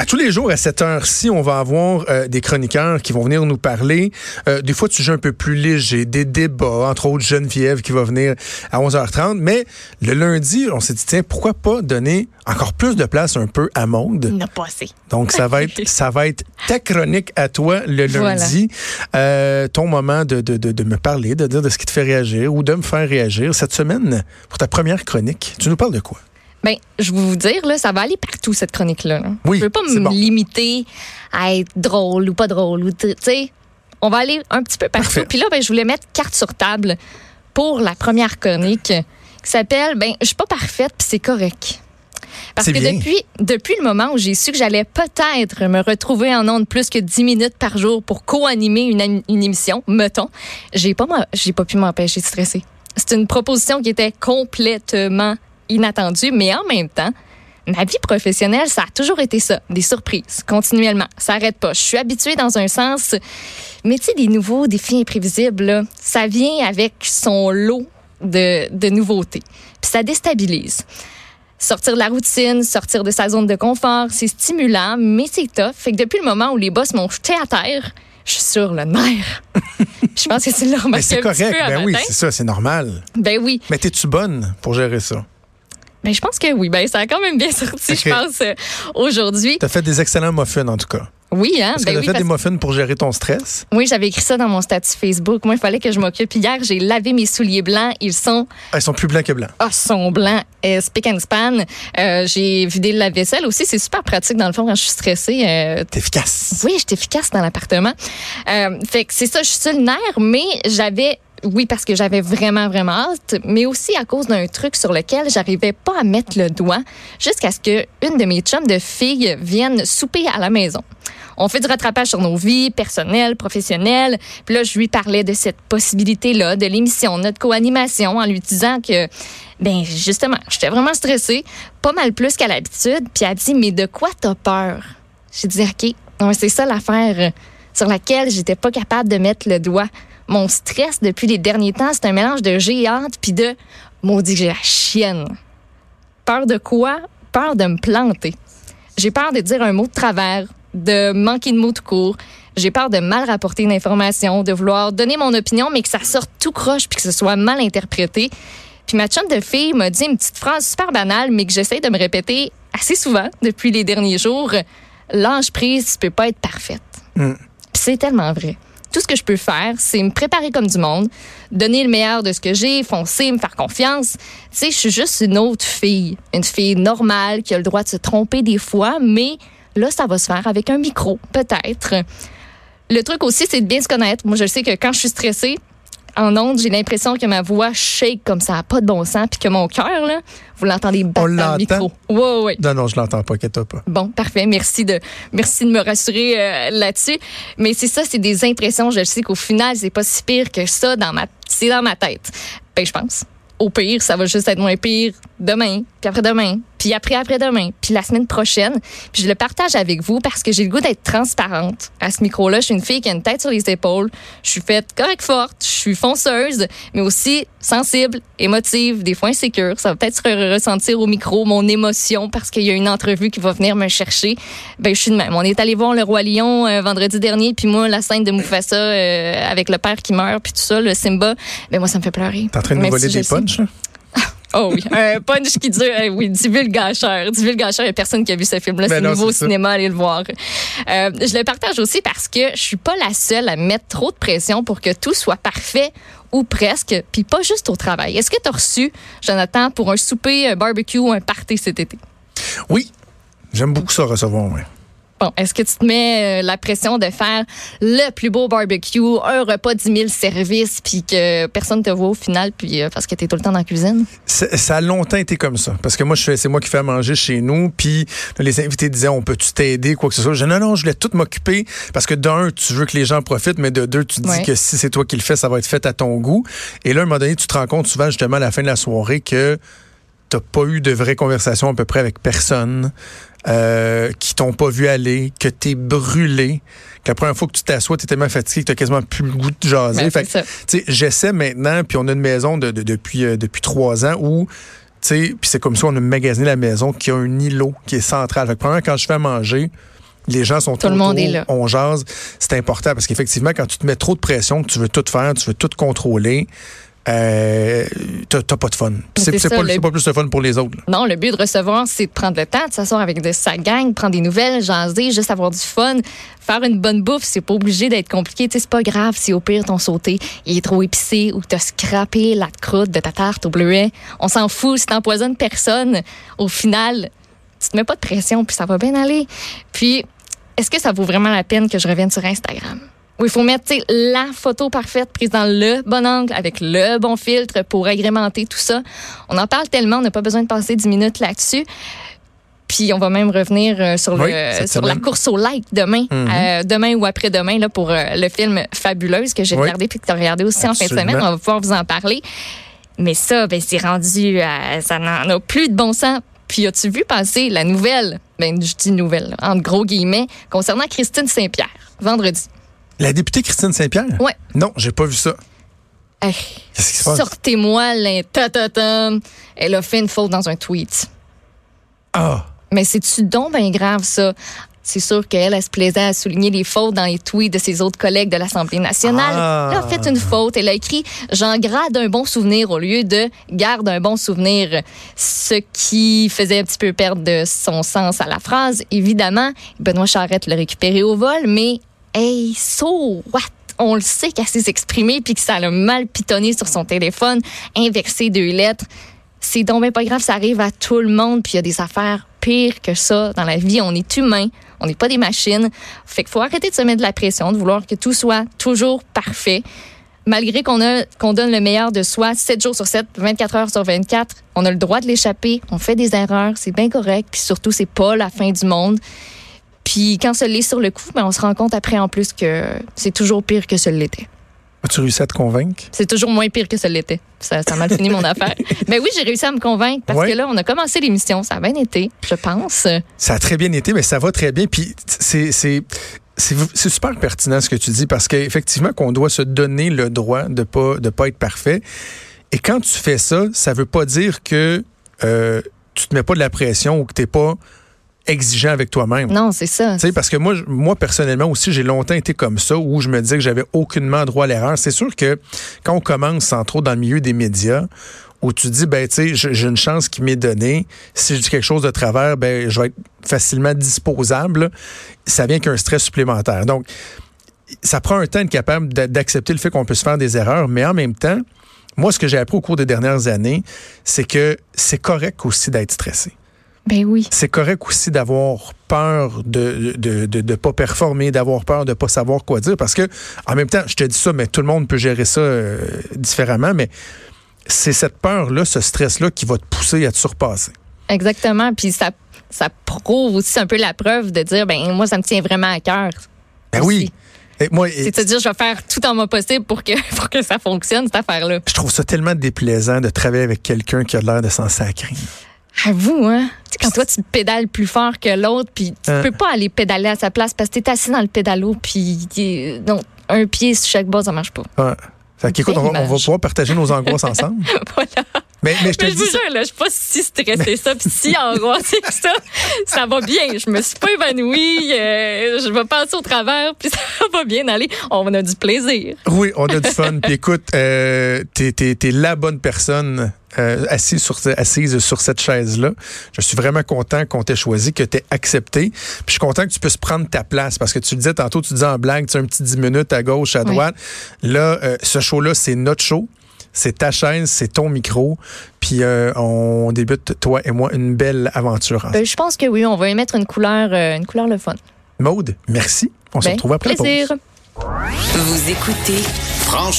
À tous les jours, à cette heure-ci, on va avoir euh, des chroniqueurs qui vont venir nous parler euh, des fois de sujets un peu plus légers, des débats, entre autres Geneviève qui va venir à 11h30. Mais le lundi, on s'est dit, tiens, pourquoi pas donner encore plus de place un peu à Monde? n'a pas assez. Donc, ça va être, ça va être ta chronique à toi le lundi. Euh, ton moment de, de, de, de, me parler, de dire de ce qui te fait réagir ou de me faire réagir. Cette semaine, pour ta première chronique, tu nous parles de quoi? Ben, je vais vous dire, là, ça va aller partout, cette chronique-là. là. Oui, Je veux pas c'est me bon. limiter à être drôle ou pas drôle. ou Tu sais, on va aller un petit peu partout. Parfait. Puis là, ben, je voulais mettre carte sur table pour la première chronique qui s'appelle Ben, je suis pas parfaite, puis c'est correct. Parce que bien. depuis, depuis le moment où j'ai su que j'allais peut-être me retrouver en ondes plus que 10 minutes par jour pour co-animer une, une émission, mettons, j'ai pas, j'ai pas pu m'empêcher de stresser. C'est une proposition qui était complètement inattendue, mais en même temps, ma vie professionnelle, ça a toujours été ça, des surprises, continuellement. Ça arrête pas. Je suis habituée dans un sens, mais tu sais, des nouveaux défis imprévisibles, là, ça vient avec son lot de, de nouveautés. Puis ça déstabilise. Sortir de la routine, sortir de sa zone de confort, c'est stimulant, mais c'est tough. Fait que depuis le moment où les boss m'ont jeté à terre, je suis sur le nerf. je pense que c'est normal. Mais c'est correct. Ben oui, c'est ça, c'est normal. Ben oui. Mais t'es-tu bonne pour gérer ça? Ben, je pense que oui. Ben, ça a quand même bien sorti, je pense, euh, aujourd'hui. T'as fait des excellents muffins, en tout cas. Oui, hein? Est-ce Ben que t'as oui, fait parce- des muffins pour gérer ton stress? oui, j'avais écrit ça dans mon statut Facebook. Moi, il fallait que je m'occupe. Hier, j'ai lavé mes souliers blancs. Ils sont, Ah, ils sont plus blancs que blancs. ah, sont blancs, euh, spick and span. Euh, j'ai vidé le lave-vaisselle aussi. C'est super pratique, dans le fond, quand je suis stressée. Euh, T'es efficace. oui, j'étais efficace dans l'appartement. Fait que c'est ça, je suis sur le nerf, mais j'avais, oui, parce que j'avais vraiment, vraiment hâte, mais aussi à cause d'un truc sur lequel j'arrivais pas à mettre le doigt jusqu'à ce que une de mes chums de filles vienne souper à la maison. On fait du rattrapage sur nos vies personnelles, professionnelles. Puis là, je lui parlais de cette possibilité-là, de l'émission, notre co-animation, en lui disant que, ben justement, j'étais vraiment stressée, pas mal plus qu'à l'habitude. Puis elle a dit, mais de quoi t'as peur? J'ai dit, OK, c'est ça l'affaire sur laquelle j'étais pas capable de mettre le doigt. Mon stress depuis les derniers temps, c'est un mélange de géante puis de maudit que j'ai la chienne. Peur de quoi? Peur de me planter. J'ai peur de dire un mot de travers, de manquer de mots tout court. J'ai peur de mal rapporter une information, de vouloir donner mon opinion, mais que ça sorte tout croche puis que ce soit mal interprété. Puis ma chum de fille m'a dit une petite phrase super banale, mais que j'essaie de me répéter assez souvent depuis les derniers jours. L'ange prise, tu peux pas être parfaite. Mm. Puis c'est tellement vrai. Tout ce que je peux faire, c'est me préparer comme du monde, donner le meilleur de ce que j'ai, foncer, me faire confiance. Tu sais, je suis juste une autre fille, une fille normale qui a le droit de se tromper des fois, mais là, ça va se faire avec un micro, peut-être. Le truc aussi, c'est de bien se connaître. Moi, je sais que quand je suis stressée, en ondes, j'ai l'impression que ma voix shake comme ça, pas de bon sens, puis que mon cœur, là, vous l'entendez battre dans le micro. Ouais, ouais. Non, non, je l'entends pas, inquiète-toi pas. Bon, parfait. Merci de, merci de me rassurer euh, là-dessus. Mais c'est ça, c'est des impressions. Je sais qu'au final, c'est pas si pire que ça dans ma, c'est dans ma tête. Ben, je pense. Au pire, ça va juste être moins pire demain, puis après-demain, puis après-après-demain, puis la semaine prochaine. Puis je le partage avec vous parce que j'ai le goût d'être transparente à ce micro-là. Je suis une fille qui a une tête sur les épaules. Je suis faite correct forte, je suis fonceuse, mais aussi sensible, émotive, des fois insécure. Ça va peut-être se re- ressentir au micro, mon émotion, parce qu'il y a une entrevue qui va venir me chercher. Ben, je suis de même. On est allé voir le Roi Lion euh, vendredi dernier, puis moi, la scène de Mufasa euh, avec le père qui meurt, puis tout ça, le Simba, ben moi, ça me fait pleurer. T'es en train de nous voler si des punchs? Oh oui, un punch qui dure, euh, oui, divulgateur. Divulgateur, il n'y a personne qui a vu ce film-là. Ben C'est nouveau au cinéma, allez le voir. Euh, je le partage aussi parce que je suis pas la seule à mettre trop de pression pour que tout soit parfait ou presque, puis pas juste au travail. Est-ce que tu as reçu, Jonathan, pour un souper, un barbecue ou un party cet été? Oui. J'aime beaucoup ça recevoir, oui. Bon, est-ce que tu te mets euh, la pression de faire le plus beau barbecue, un repas 10 000 services, puis que personne te voit au final, puis euh, parce que tu es tout le temps dans la cuisine? Ça a longtemps été comme ça. Parce que moi, c'est moi qui fais à manger chez nous. Puis les invités disaient, on peut-tu t'aider, quoi que ce soit? Je dis, non, non, je voulais tout m'occuper. Parce que d'un, tu veux que les gens profitent, mais de deux, tu te dis que si c'est toi qui le fais, ça va être fait à ton goût. Et là, à un moment donné, tu te rends compte souvent, justement, à la fin de la soirée, que t'as pas eu de vraie conversation à peu près avec personne, euh, qui t'ont pas vu aller, que t'es brûlé, que la première fois que tu t'assois, t'es tellement fatigué que t'as quasiment plus le goût de jaser. Ben, j'essaie maintenant, puis on a une maison de, de- depuis, euh, depuis trois ans où, tu sais, puis c'est comme ça, on a magasiné la maison qui a un îlot qui est central. Fait que premièrement, quand je fais à manger, les gens sont Tout le monde est là. On jase. C'est important parce qu'effectivement, quand tu te mets trop de pression, que tu veux tout faire, tu veux tout contrôler, euh, t'as pas de fun. C'est pas, le- c'est pas plus de fun pour les autres. là. Non, le but de recevoir, c'est de prendre le temps, de s'asseoir avec de sa gang, prendre des nouvelles, jaser, juste avoir du fun. Faire une bonne bouffe, c'est pas obligé d'être compliqué. C'est pas grave si au pire ton sauté il est trop épicé ou que t'as scrappé la croûte de ta tarte au bleuet. On s'en fout, si t'empoisonnes personne, au final, tu te mets pas de pression puis ça va bien aller. Puis, est-ce que ça vaut vraiment la peine que je revienne sur Instagram? Où il faut mettre la photo parfaite prise dans le bon angle avec le bon filtre pour agrémenter tout ça. On en parle tellement, on n'a pas besoin de passer 10 minutes là-dessus. Puis on va même revenir euh, sur, Oui, le, sur la course au like demain, Mhm. euh, demain ou après-demain là, pour euh, le film Fabuleuse que j'ai Oui. regardé puis que tu as regardé aussi en fin de semaine. On va pouvoir vous en parler. Mais ça, ben, c'est rendu, à- ça n'en a plus de bon sens. Puis as-tu vu passer la nouvelle, ben, je dis nouvelle, là, entre gros guillemets, concernant Christine Saint-Pierre, vendredi. La députée Christine Saint-Pierre? Ouais. Non, j'ai pas vu ça. Hey, Qu'est-ce qui se passe? Sortez-moi l'intatatam. Elle a fait une faute dans un tweet. Ah! Mais c'est-tu donc bien grave, ça? C'est sûr qu'elle, elle se plaisait à souligner les fautes dans les tweets de ses autres collègues de l'Assemblée nationale. Ah. Elle a fait une faute. Elle a écrit « J'en garde un bon souvenir » au lieu de « Garde un bon souvenir », ce qui faisait un petit peu perdre de son sens à la phrase. Évidemment, Benoît Charette l'a récupéré au vol, mais « Hey, so what? » On le sait qu'elle s'est exprimée puis que ça l'a mal pitonné sur son téléphone, inversé deux lettres c'est donc pas grave, ça arrive à tout le monde, puis il y a des affaires pires que ça dans la vie. On est humain, on n'est pas des machines. Fait qu'il faut arrêter de se mettre de la pression, de vouloir que tout soit toujours parfait. Malgré qu'on qu'on donne le meilleur de soi 7 jours sur 7, 24 heures sur 24, on a le droit de l'échapper, on fait des erreurs, c'est bien correct, puis surtout c'est pas la fin du monde. Puis quand ça l'est sur le coup, ben on se rend compte après en plus que c'est toujours pire que ce l'était. As-tu réussi à te convaincre? C'est toujours moins pire que ça l'était. Ça, ça a mal fini mon affaire. Mais oui, j'ai réussi à me convaincre parce Ouais. que là, on a commencé l'émission. Ça a bien été, je pense. Ça a très bien été, mais ça va très bien. Puis c'est c'est super pertinent ce que tu dis parce qu'effectivement qu'on doit se donner le droit de pas de pas être parfait. Et quand tu fais ça, ça veut pas dire que euh, tu te mets pas de la pression ou que t'es pas exigeant avec toi-même. Non, c'est ça. Tu sais, parce que moi, moi personnellement aussi, j'ai longtemps été comme ça, où je me disais que j'avais aucunement droit à l'erreur. C'est sûr que quand on commence, entre autres, dans le milieu des médias, où tu dis, ben, tu sais, j'ai une chance qui m'est donnée. Si je dis quelque chose de travers, ben, je vais être facilement disposable. Ça vient qu'un stress supplémentaire. Donc, ça prend un temps d'être capable d'a- d'accepter le fait qu'on peut se faire des erreurs, mais en même temps, moi, ce que j'ai appris au cours des dernières années, c'est que c'est correct aussi d'être stressé Ben oui. c'est correct aussi d'avoir peur de de, de, de pas performer, d'avoir peur de pas savoir quoi dire. Parce que, en même temps, je te dis ça, mais tout le monde peut gérer ça euh, différemment, mais c'est cette peur-là, ce stress-là qui va te pousser à te surpasser. Exactement. Puis ça, ça prouve aussi un peu la preuve de dire, ben moi, ça me tient vraiment à cœur. Ben aussi. oui. Et moi, et- C'est de se dire, je vais faire tout en moi possible pour que, pour que ça fonctionne, cette affaire-là. je trouve ça tellement déplaisant de travailler avec quelqu'un qui a l'air de s'en sacrer. Avoue, hein? Tu quand toi, tu pédales plus fort que l'autre, puis tu Hein? peux pas aller pédaler à sa place parce que t'es assis dans le pédalo, puis euh, non, un pied sur chaque bas, ça marche pas. Ouais. Fait qu'écoute, on, va- on va pouvoir partager nos angoisses ensemble. voilà. Mais, mais je te Mais je vous dis, jure, là, je suis pas si stressée ça, puis si angoissée que ça. Ça va bien. Je me suis pas évanouie. euh, je vais passer au travers, puis ça va bien aller. On a du plaisir. Oui, on a du fun. Puis écoute, euh, t'es, t'es la bonne personne euh, assise, sur, assise sur cette chaise-là. Je suis vraiment content qu'on t'ait choisi, que t'aies accepté. Puis je suis content que tu puisses prendre ta place parce que tu le disais tantôt, tu disais en blague, tu sais, un petit 10 minutes à gauche, à Oui. droite. Là, euh, ce show-là, c'est notre show. C'est ta chaise, c'est ton micro. Puis euh, on débute, toi et moi, une belle aventure. Euh, je pense que oui, on va y mettre une couleur, euh, une couleur le fun. Maude, merci. On se Ben, retrouve après la pause. plaisir. Vous écoutez Franchement.